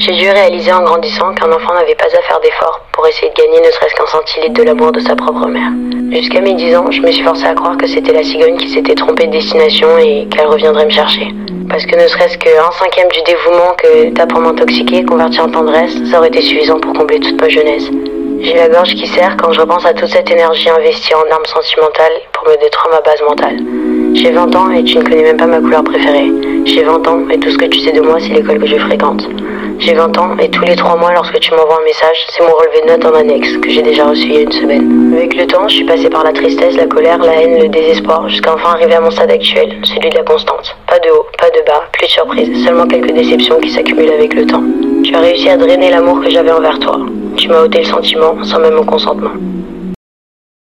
J'ai dû réaliser en grandissant qu'un enfant n'avait pas à faire d'efforts pour essayer de gagner ne serait-ce qu'un centilitre de l'amour de sa propre mère. Jusqu'à mes 10 ans, je me suis forcé à croire que c'était la cigogne qui s'était trompée de destination et qu'elle reviendrait me chercher. Parce que ne serait-ce qu'un cinquième du dévouement que t'as pour m'intoxiquer, converti en tendresse, ça aurait été suffisant pour combler toute ma jeunesse. J'ai la gorge qui serre quand je repense à toute cette énergie investie en armes sentimentales pour me détruire ma base mentale. J'ai 20 ans et tu ne connais même pas ma couleur préférée. J'ai 20 ans et tout ce que tu sais de moi, c'est l'école que je fréquente. J'ai 20 ans et tous les 3 mois, lorsque tu m'envoies un message, c'est mon relevé de notes en annexe que j'ai déjà reçu il y a une semaine. Avec le temps, je suis passé par la tristesse, la colère, la haine, le désespoir, jusqu'à enfin arriver à mon stade actuel, celui de la constante. Pas de haut, pas de bas, plus de surprise, seulement quelques déceptions qui s'accumulent avec le temps. Tu as réussi à drainer l'amour que j'avais envers toi. Tu m'as ôté le sentiment sans même mon consentement.